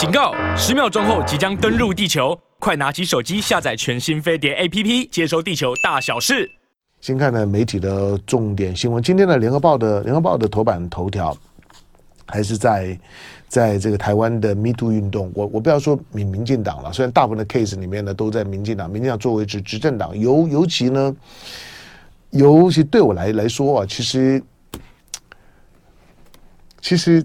警告！十秒钟后即将登陆地球，快拿起手机下载全新飞碟 APP，接收地球大小事。先看呢媒体的重点新闻，今天的联合报的联合报的头版头条还是在在这个台湾的 Me Too 运动。我我不要说民民进党了，虽然大部分的 case 里面呢都在民进党，民进党作为执执政党，尤尤其呢，尤其对我来来说啊，其实。其实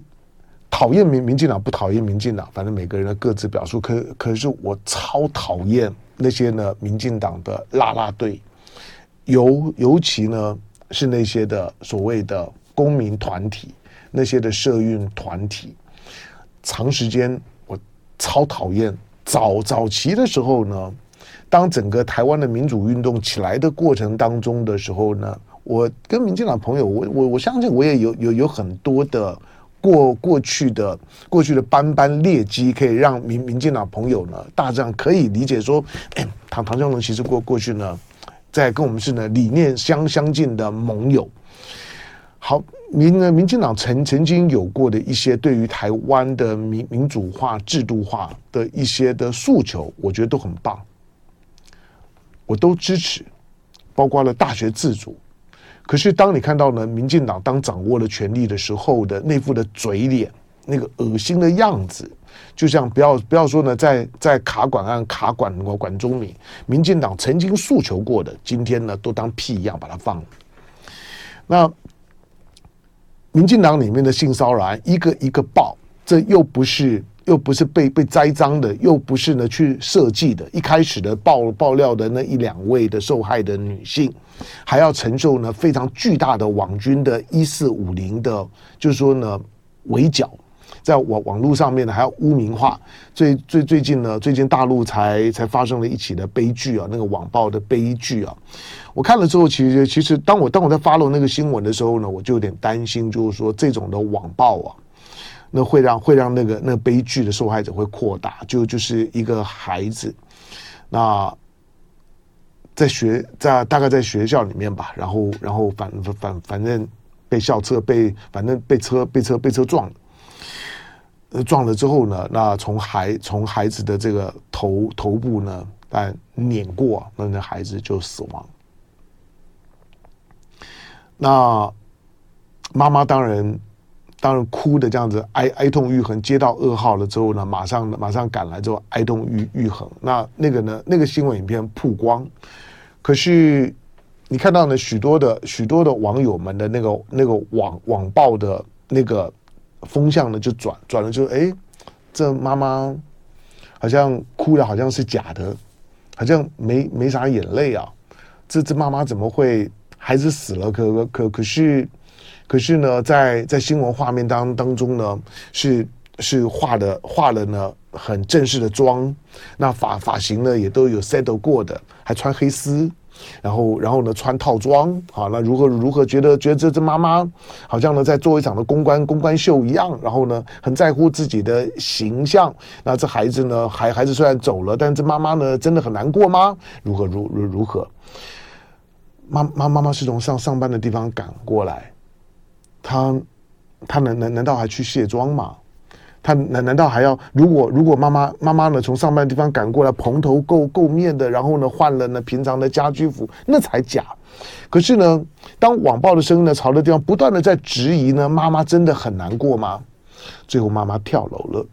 讨厌民民进党不讨厌民进党，反正每个人的各自表述。可可是我超讨厌那些呢民进党的啦啦队，尤尤其呢是那些的所谓的公民团体，那些的社运团体。长时间我超讨厌。早早期的时候呢，当整个台湾的民主运动起来的过程当中的时候呢。我跟民进党朋友，我我我相信我也有有有很多的过过去的过去的斑斑劣迹，可以让民民进党朋友呢大致上可以理解说，哎，唐唐湘龙其实过过去呢，在跟我们是呢理念相相近的盟友。好，民呢民进党曾曾经有过的一些对于台湾的民民主化、制度化的一些的诉求，我觉得都很棒，我都支持，包括了大学自主。可是，当你看到呢，民进党当掌握了权力的时候的那副的嘴脸，那个恶心的样子，就像不要不要说呢，在在卡管案卡管管管中民，民进党曾经诉求过的，今天呢都当屁一样把它放了。那民进党里面的性骚扰一个一个爆，这又不是。又不是被被栽赃的，又不是呢去设计的。一开始的爆爆料的那一两位的受害的女性，还要承受呢非常巨大的网军的一四五零的，就是说呢围剿，在网网络上面呢还要污名化。最最最近呢，最近大陆才才发生了一起的悲剧啊，那个网暴的悲剧啊。我看了之后，其实其实当我当我在 follow 那个新闻的时候呢，我就有点担心，就是说这种的网暴啊。那会让会让那个那悲剧的受害者会扩大，就就是一个孩子，那在学在大概在学校里面吧，然后然后反反反正被校车被反正被车被车被车撞了，撞了之后呢，那从孩从孩子的这个头头部呢，但碾过，那那孩子就死亡。那妈妈当然。当然哭的这样子哀哀痛欲横，接到噩耗了之后呢，马上马上赶来之后哀痛欲欲横。那那个呢，那个新闻影片曝光，可是你看到呢，许多的许多的网友们的那个那个网网暴的那个风向呢，就转转了就，就哎，这妈妈好像哭的好像是假的，好像没没啥眼泪啊。这这妈妈怎么会孩子死了？可可可可是。可是呢，在在新闻画面当当中呢，是是画的画了呢很正式的妆，那发发型呢也都有 settle 过的，还穿黑丝，然后然后呢穿套装，好，那如何如何觉得觉得这这妈妈好像呢在做一场的公关公关秀一样，然后呢很在乎自己的形象，那这孩子呢孩孩子虽然走了，但这妈妈呢真的很难过吗？如何如如如何？妈妈妈妈是从上上班的地方赶过来。他，他难难难道还去卸妆吗？他难难道还要？如果如果妈妈妈妈呢从上班的地方赶过来，蓬头垢垢面的，然后呢换了呢平常的家居服，那才假。可是呢，当网暴的声音呢朝着地方不断的在质疑呢，妈妈真的很难过吗？最后妈妈跳楼了。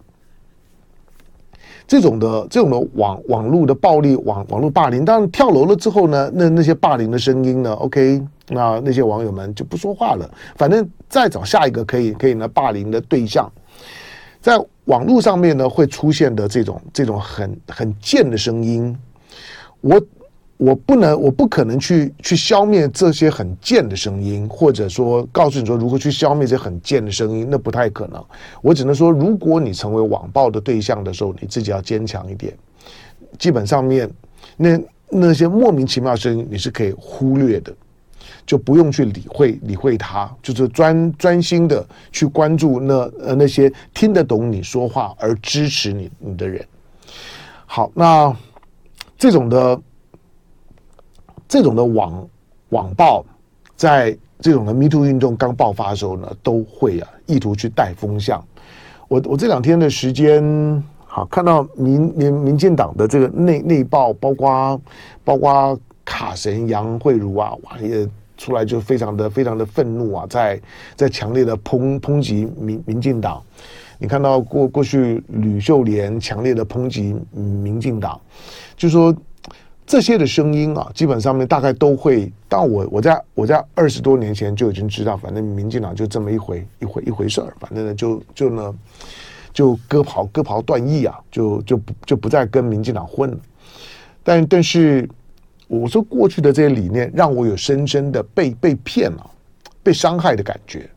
这种的这种的网网络的暴力网网络霸凌，当然跳楼了之后呢，那那些霸凌的声音呢？OK，那那些网友们就不说话了，反正再找下一个可以可以呢霸凌的对象，在网络上面呢会出现的这种这种很很贱的声音，我。我不能，我不可能去去消灭这些很贱的声音，或者说告诉你说如何去消灭这些很贱的声音，那不太可能。我只能说，如果你成为网暴的对象的时候，你自己要坚强一点。基本上面，那那些莫名其妙的声音你是可以忽略的，就不用去理会理会它，就是专专心的去关注那呃那些听得懂你说话而支持你你的人。好，那这种的。这种的网网暴，在这种的 Me Too 运动刚爆发的时候呢，都会啊意图去带风向。我我这两天的时间好，看到民民民进党的这个内内报，包括包括卡神杨惠如啊，哇也出来就非常的非常的愤怒啊，在在强烈的抨抨击民民进党。你看到过过去吕秀莲强烈的抨击民进党，就说这些的声音啊，基本上面大概都会。但我我在我在二十多年前就已经知道，反正民进党就这么一回一回一回事儿，反正呢就就呢。就割袍割袍断义啊，就就就不再跟民进党混了。但但是，我说过去的这些理念，让我有深深的被被骗了、被伤害的感觉。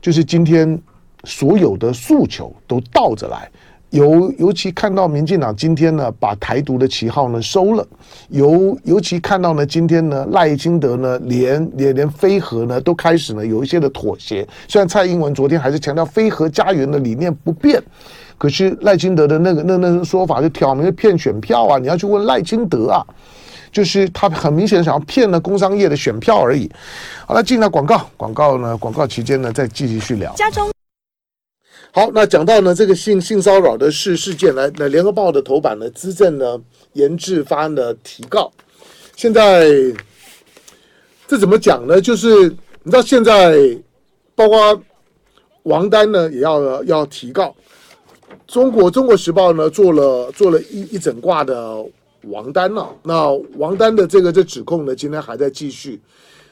就是今天所有的诉求都倒着来。尤尤其看到民进党今天呢，把台独的旗号呢收了。尤尤其看到呢，今天呢，赖清德呢，连连连飞核呢都开始呢有一些的妥协。虽然蔡英文昨天还是强调飞核家园的理念不变，可是赖清德的那个那那说法就挑明了骗选票啊！你要去问赖清德啊，就是他很明显想要骗了工商业的选票而已。好了，进了广告，广告呢，广告期间呢再继续去聊。好，那讲到呢这个性性骚扰的事事件，来，那联合报的头版呢，资政呢颜志发呢提告，现在这怎么讲呢？就是你知道现在包括王丹呢也要要提告，中国中国时报呢做了做了一一整挂的王丹了，那王丹的这个这指控呢今天还在继续。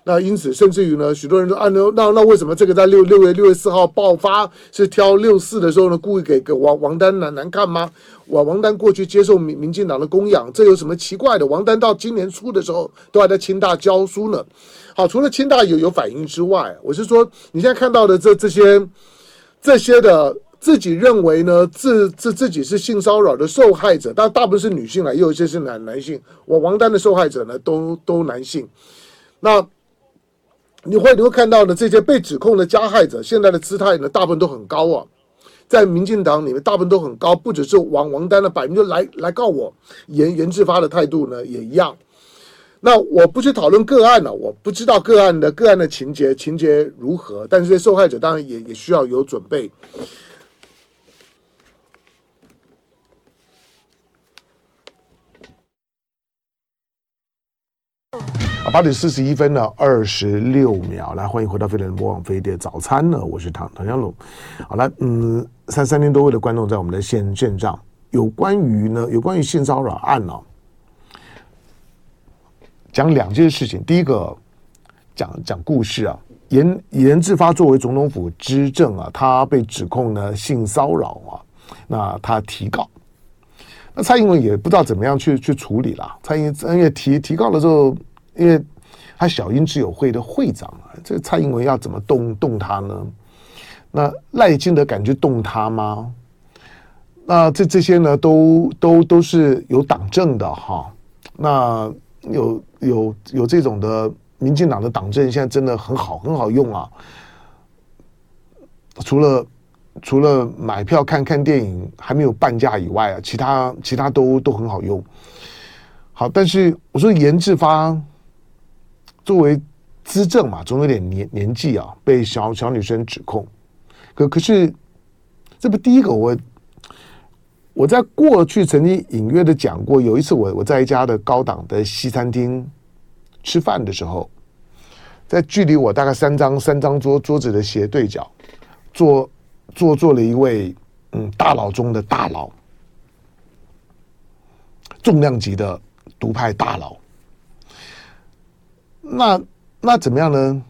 那因此，甚至于呢，许多人说啊，那那那为什么这个在六六月六月四号爆发是挑六四的时候呢，故意给给王王丹难难看吗？王王丹过去接受民民进党的供养，这有什么奇怪的？王丹到今年初的时候都还在清大教书呢。好，除了清大有有反应之外，我是说，你现在看到的这这些这些的自己认为呢，自自自己是性骚扰的受害者，但大部分是女性啊，也有一些是男男性。我王丹的受害者呢，都都男性。那。你会你会看到呢，这些被指控的加害者现在的姿态呢，大部分都很高啊，在民进党里面大部分都很高，不只是王王丹的百分之来来告我，严严志发的态度呢也一样。那我不去讨论个案了，我不知道个案的个案的情节情节如何，但是受害者当然也也需要有准备。八点四十一分呢，二十六秒，来欢迎回到飞碟联播网飞碟早餐呢，我是唐唐湘龙。好了，嗯，三三千多位的观众在我们的线线上，有关于呢，有关于性骚扰案呢、讲两件事情。第一个讲讲故事啊，严严志发作为总统府资政啊，他被指控呢性骚扰啊，那他提告，那蔡英文也不知道怎么样去去处理了。蔡英文因为提提告了之后。因为他小英之友会的会长啊，这蔡英文要怎么动动他呢？那赖清德敢去动他吗？那这这些呢，都都都是有党政的哈。那有有有这种的民进党的党政，现在真的很好很好用啊。除了除了买票看看电影还没有半价以外啊，其他其他都都很好用。好，但是我说严志发。作为资政嘛，总有点年年纪啊，被小小女生指控，可可是这不第一个我，我在过去曾经隐约的讲过，有一次我我在一家的高档的西餐厅吃饭的时候，在距离我大概三张三张桌桌子的斜对角，坐坐坐了一位嗯大佬中的大佬，重量级的独派大佬。那那怎么样呢？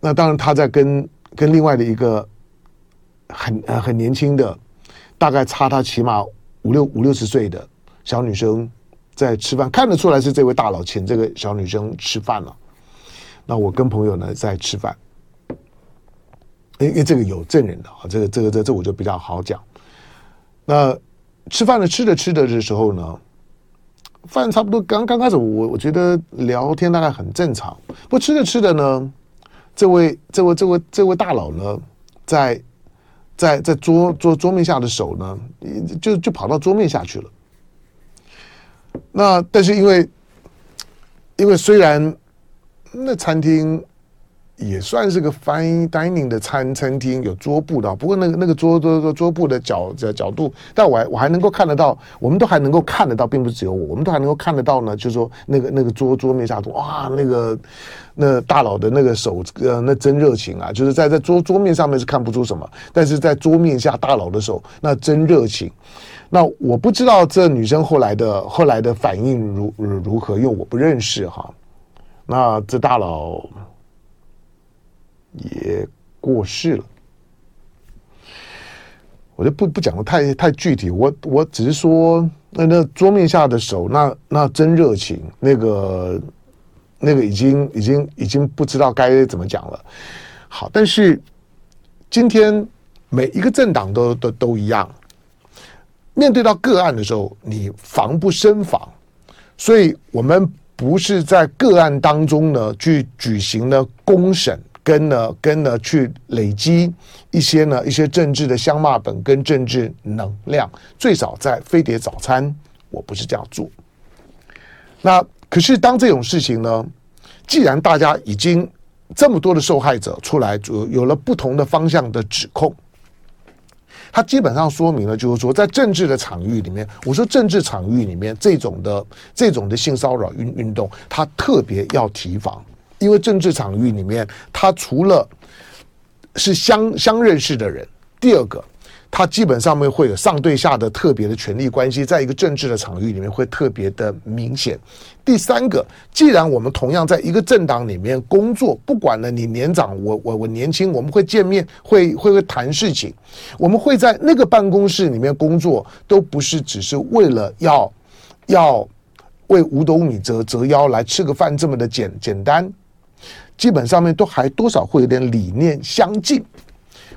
那当然，他在跟跟另外的一个很呃很年轻的，大概差他起码五六五六十岁的小女生在吃饭，看得出来是这位大佬请这个小女生吃饭了。那我跟朋友呢在吃饭，因为这个有证人的啊，这个这个这、这我就比较好讲。那吃饭呢，吃着吃着的时候呢。饭差不多刚刚开始，我我觉得聊天大概很正常。不吃着吃着呢，这位这位这位这位大佬呢，在在在桌桌桌面下的手呢，就就跑到桌面下去了。那但是因为因为虽然那餐厅也算是个 fine dining 的餐餐厅，有桌布的。不过那个那个桌桌桌桌布的角角角度，但我还我还能够看得到，我们都还能够看得到，并不是只有我，我们都还能够看得到呢。就是说那个那个桌桌面下，哇，那个那大佬的那个手，呃，那真热情啊！就是在在桌桌面上面是看不出什么，但是在桌面下大佬的手那真热情。那我不知道这女生后来的后来的反应如如何，因为我不认识哈。那这大佬。也过世了，我就不不讲的太太具体，我我只是说，那那桌面下的手，那那真热情，那个那个已经已经已经不知道该怎么讲了。好，但是今天每一个政党都都都一样，面对到个案的时候，你防不胜防，所以我们不是在个案当中呢去举行了公审。跟呢，跟呢，去累积一些呢，一些政治的香骂本跟政治能量，最少在飞碟早餐，我不是这样做。那可是当这种事情呢，既然大家已经这么多的受害者出来，有有了不同的方向的指控，它基本上说明了，就是说在政治的场域里面，我说政治场域里面这种的这种的性骚扰运运动，它特别要提防。因为政治场域里面，他除了是相相认识的人，第二个，他基本上面会有上对下的特别的权力关系，在一个政治的场域里面会特别的明显。第三个，既然我们同样在一个政党里面工作，不管呢你年长我我我年轻，我们会见面，会会会谈事情，我们会在那个办公室里面工作，都不是只是为了要要为五斗米折折腰来吃个饭这么的简简单。基本上面都还多少会有点理念相近，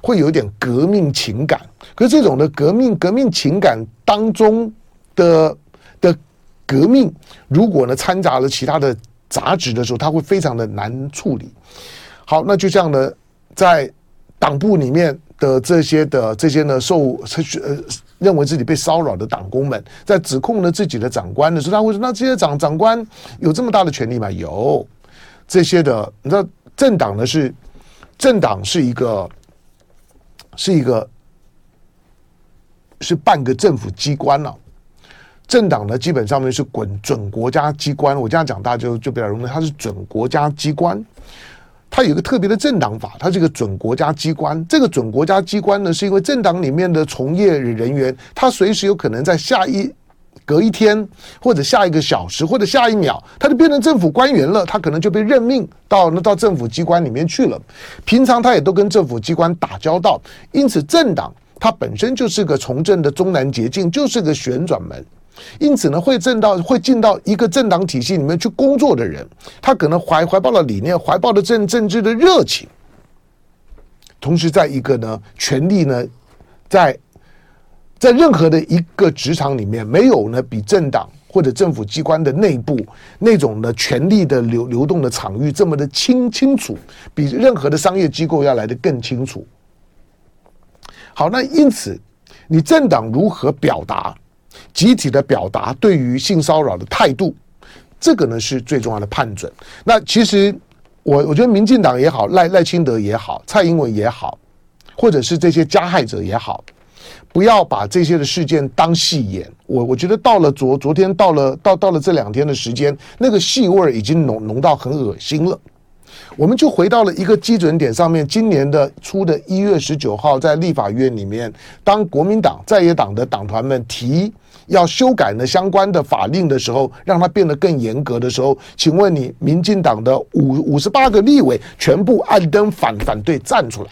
会有点革命情感。可是这种的革命革命情感当中的的革命，如果呢掺杂了其他的杂质的时候，它会非常的难处理。好，那就这样呢，在党部里面的这些的这些呢受呃认为自己被骚扰的党工们，在指控了自己的长官的时候，他会说：“那这些长长官有这么大的权力吗？”有。这些的，你知道，政党呢是政党是一个是一个是半个政府机关了，政党呢基本上面是滚准国家机关，我这样讲大家就就比较容易，它是准国家机关，它有一个特别的政党法，它是一个准国家机关。这个准国家机关呢，是因为政党里面的从业人员，他随时有可能在下一。隔一天，或者下一个小时，或者下一秒，他就变成政府官员了。他可能就被任命到那到政府机关里面去了。平常他也都跟政府机关打交道，因此政党它本身就是个从政的中南捷径，就是个旋转门。因此呢，会进到会进到一个政党体系里面去工作的人，他可能怀怀抱了理念，怀抱了政政治的热情，同时在一个呢权力呢在。在任何的一个职场里面，没有呢比政党或者政府机关的内部那种的权力的流流动的场域这么的清清楚，比任何的商业机构要来得更清楚。好，那因此，你政党如何表达集体的表达对于性骚扰的态度，这个呢是最重要的判准。那其实我我觉得民进党也好，赖赖清德也好，蔡英文也好，或者是这些加害者也好。不要把这些的事件当戏演，我我觉得到了昨昨天到了到到了这两天的时间，那个戏味已经浓浓到很恶心了。我们就回到了一个基准点上面，今年的初的一月十九号，在立法院里面，当国民党在野党的党团们提要修改呢相关的法令的时候，让它变得更严格的时候，请问你，民进党的五五十八个立委全部按灯反反对站出来。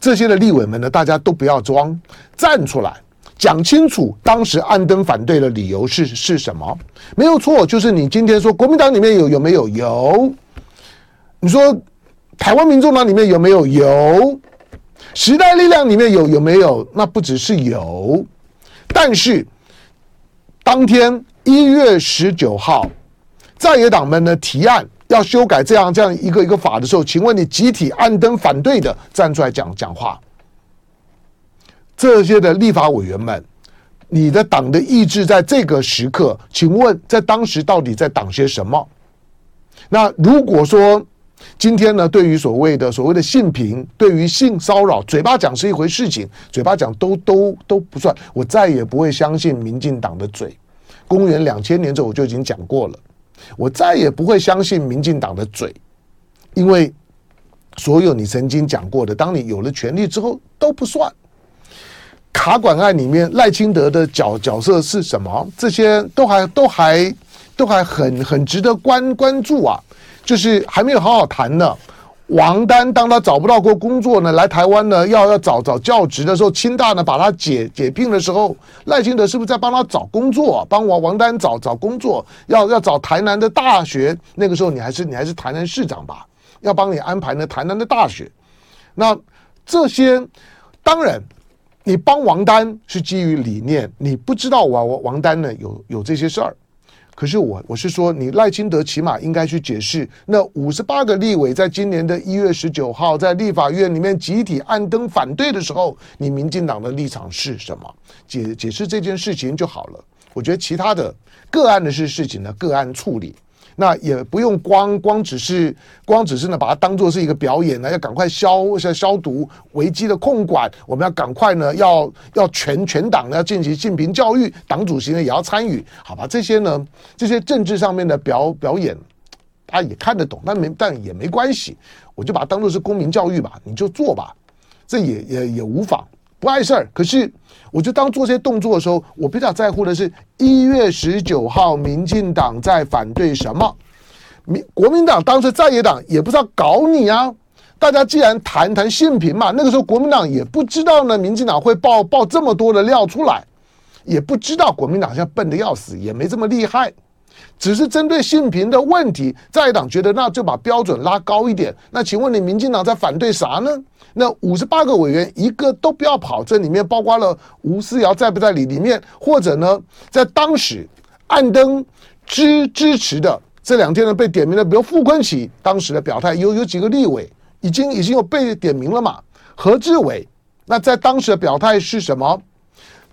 这些的立委们呢，大家都不要装，站出来讲清楚，当时安灯反对的理由是是什么？没有错，就是你今天说国民党里面有有没有？有。你说台湾民众党里面有没有？有。时代力量里面有有没有？那不只是有，但是当天一月十九号，在野党们的提案。要修改这样这样一个一个法的时候，请问你集体按灯反对的站出来讲讲话，这些的立法委员们，你的党的意志在这个时刻，请问在当时到底在挡些什么？那如果说今天呢，对于所谓的所谓的性平，对于性骚扰，嘴巴讲是一回事情，嘴巴讲都都都不算。我再也不会相信民进党的嘴。公元两千年之后我就已经讲过了，我再也不会相信民进党的嘴，因为所有你曾经讲过的，当你有了权利之后都不算。卡管案里面赖清德的角角色是什么？这些都还都还都还很很值得关关注啊。就是还没有好好谈呢。王丹当他找不到过工作呢，来台湾呢，要要找找教职的时候，清大呢把他解解聘的时候，赖清德是不是在帮他找工作？帮王王丹找找工作，要要找台南的大学。那个时候你还是你还是台南市长吧？要帮你安排呢台南的大学。那这些当然，你帮王丹是基于理念，你不知道王王王丹呢有有这些事儿。可是我我是说，你赖清德起码应该去解释，那五十八个立委在今年的一月十九号在立法院里面集体暗灯反对的时候，你民进党的立场是什么？解解释这件事情就好了。我觉得其他的个案的事事情呢，个案处理。那也不用光光只是光只是呢，把它当做是一个表演呢，要赶快消消消毒危机的控管，我们要赶快呢，要要全全党呢要进行性平教育，党主席呢也要参与，好吧？这些呢，这些政治上面的表表演，他也看得懂，但没但也没关系，我就把它当做是公民教育吧，你就做吧，这也也也无妨。不碍事儿，可是我就当做这些动作的时候，我比较在乎的是一月十九号，民进党在反对什么？民国民党当时在野党也不知道搞你啊！大家既然谈谈性平嘛，那个时候国民党也不知道呢，民进党会爆爆这么多的料出来，也不知道国民党现在笨的要死，也没这么厉害。只是针对性平的问题，在党觉得那就把标准拉高一点。那请问你民进党在反对啥呢？那五十八个委员一个都不要跑，这里面包括了吴思瑶在不在里里面？或者呢，在当时按灯支支持的这两天呢被点名的，比如傅昆萁当时的表态，有有几个立委已经已经有被点名了嘛？何志伟那在当时的表态是什么？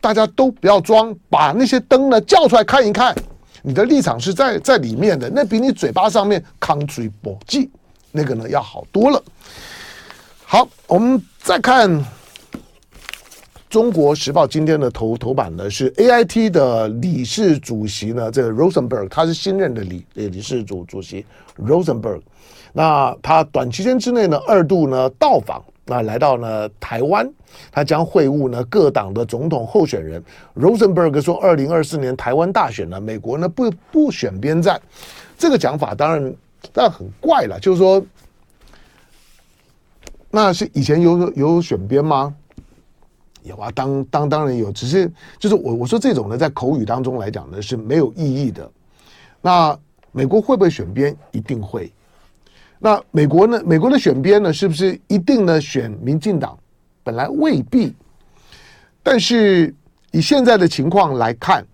大家都不要装，把那些灯呢叫出来看一看。你的立场是在在里面的，那比你嘴巴上面 country 搏击那个呢要好多了。好，我们再看《中国时报》今天的头头版呢，是 AIT 的理事主席呢，这个 Rosenberg 他是新任的理理事主主席 Rosenberg，那他短期间之内呢二度呢到访。那来到呢台湾，他将会晤呢各党的总统候选人。Rosenberg 说，二零二四年台湾大选呢，美国呢不不选边站，这个讲法当然当然很怪了。就是说，那是以前有有选边吗？有啊，当当当然有，只是就是我我说这种呢，在口语当中来讲呢是没有意义的。那美国会不会选边？一定会。那美国呢？美国的选边呢？是不是一定呢选民进党？本来未必，但是以现在的情况来看，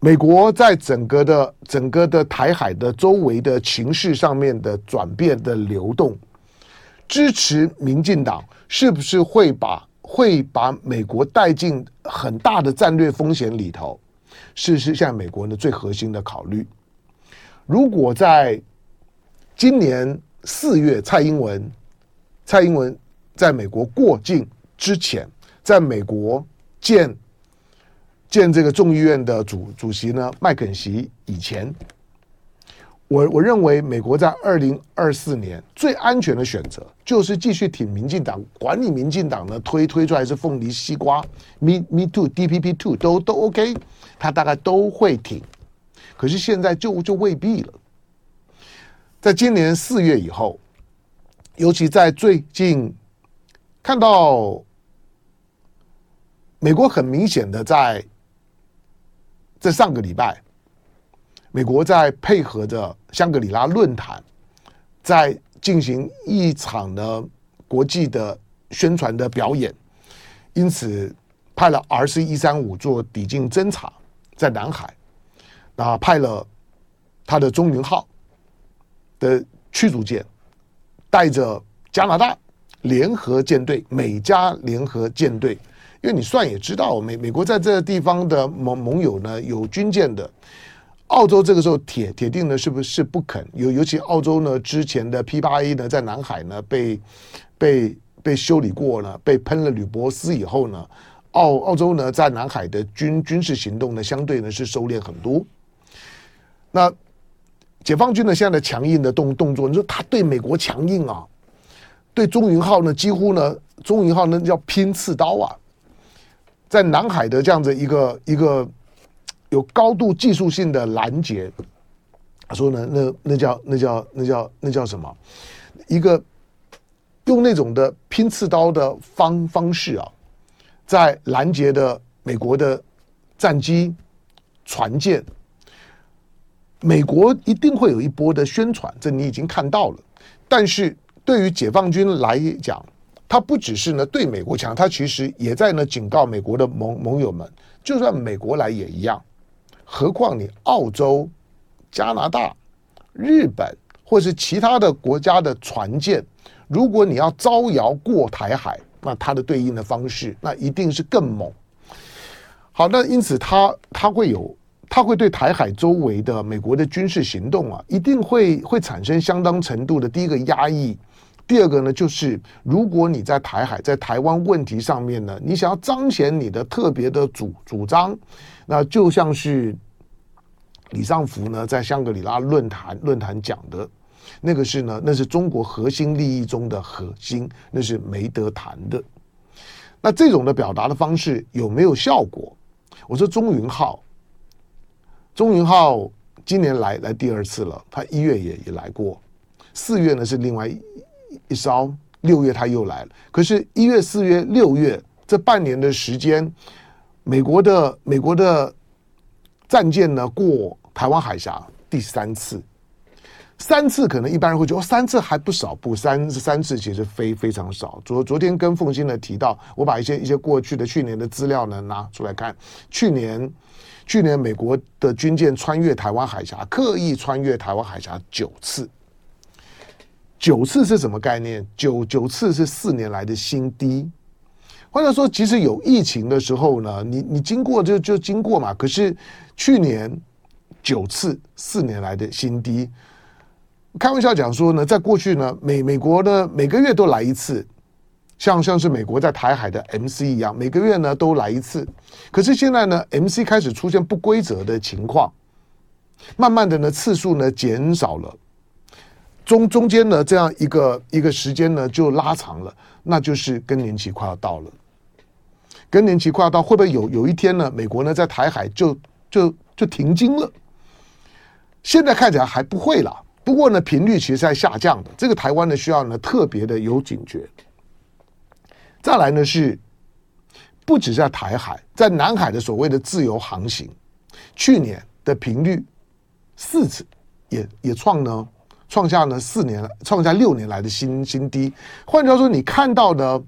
美国在整个的整个的台海的周围的情势上面的转变的流动，支持民进党是不是会把会把美国带进很大的战略风险里头？是是现在美国的最核心的考虑。如果在今年四月，蔡英文蔡英文在美国过境之前，在美国见见这个众议院的主主席呢，麦肯锡以前，我我认为美国在二零二四年最安全的选择就是继续挺民进党，管理民进党呢推推出来是凤梨西瓜，me me too DPP two 都都 OK，他大概都会挺。可是现在就就未必了。在今年四月以后，尤其在最近，看到美国很明显的在在上个礼拜，美国在配合着香格里拉论坛，在进行一场的国际的宣传的表演，因此派了 RC 一三五做抵近侦察，在南海。啊，派了他的中云号的驱逐舰，带着加拿大联合舰队、美加联合舰队，因为你算也知道，美美国在这个地方的盟盟友呢有军舰的澳洲这个时候铁铁定呢是不是不肯？尤尤其澳洲呢之前的 P 八 A 呢在南海呢被被被修理过了，被喷了铝箔丝以后呢，澳澳洲呢在南海的军军事行动呢相对呢是收敛很多。那解放军呢现在的强硬的动动作，你说他对美国强硬啊，对中云号呢几乎呢中云号呢叫拼刺刀啊，在南海的这样子一个一个。有高度技术性的拦截，他说呢，那那叫那叫那叫那叫什么？一个用那种的拼刺刀的方方式啊，在拦截的美国的战机、船舰，美国一定会有一波的宣传，这你已经看到了。但是对于解放军来讲，他不只是呢对美国强，他其实也在呢警告美国的盟盟友们，就算美国来也一样。何况你澳洲、加拿大、日本或是其他的国家的船舰，如果你要招摇过台海，那它的对应的方式，那一定是更猛。好，那因此它它会有，它会对台海周围的美国的军事行动啊，一定会会产生相当程度的第一个压抑。第二个呢，就是如果你在台海在台湾问题上面呢，你想要彰显你的特别的主主张。那就像是李尚福呢，在香格里拉论坛论坛讲的，那个是呢，那是中国核心利益中的核心，那是没得谈的。那这种的表达的方式有没有效果？我说钟云浩，钟云浩今年来来第二次了，他一月也也来过，四月呢是另外一一艘，六月他又来了。可是，一月、四月、六月这半年的时间。美国的美国的战舰呢，过台湾海峡第三次，三次可能一般人会觉得哦，三次还不少，不三三次其实非非常少。昨昨天跟凤欣呢提到，我把一些一些过去的去年的资料呢拿出来看，去年去年美国的军舰穿越台湾海峡，刻意穿越台湾海峡九次，九次是什么概念？九九次是四年来的新低。或者说，即使有疫情的时候呢，你你经过就就经过嘛。可是去年九次四年来的新低，开玩笑讲说呢，在过去呢，美美国呢每个月都来一次，像像是美国在台海的 MC 一样，每个月呢都来一次。可是现在呢，MC 开始出现不规则的情况，慢慢的呢次数呢减少了，中中间呢这样一个一个时间呢就拉长了，那就是更年期快要到了。更年期快要到，会不会有有一天呢？美国呢在台海就就就停经了？现在看起来还不会了。不过呢，频率其实在下降的。这个台湾呢需要呢特别的有警觉。再来呢是，不止在台海，在南海的所谓的自由航行，去年的频率四次也也创呢创下呢四年创下六年来的新新低。换句话说，你看到的。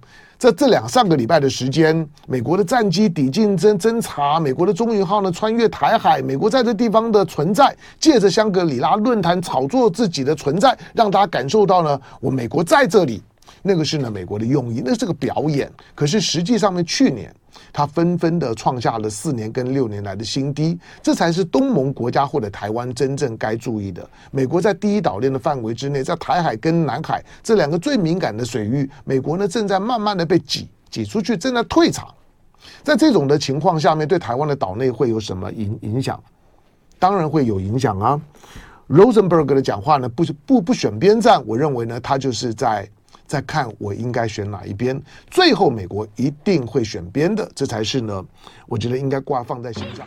在这两上个礼拜的时间，美国的战机抵近侦侦察，美国的中云号呢穿越台海，美国在这地方的存在，借着香格里拉论坛炒作自己的存在，让大家感受到呢，我美国在这里，那个是呢美国的用意，那是个表演。可是实际上面，去年。它纷纷的创下了四年跟六年来的新低，这才是东盟国家或者台湾真正该注意的。美国在第一岛链的范围之内，在台海跟南海这两个最敏感的水域，美国呢正在慢慢的被挤挤出去，正在退场。在这种的情况下面，对台湾的岛内会有什么影影响？当然会有影响啊。Rosenberg 的讲话呢，不不不选边站，我认为呢，他就是在。再看我应该选哪一边，最后美国一定会选边的，这才是呢，我觉得应该挂放在心上。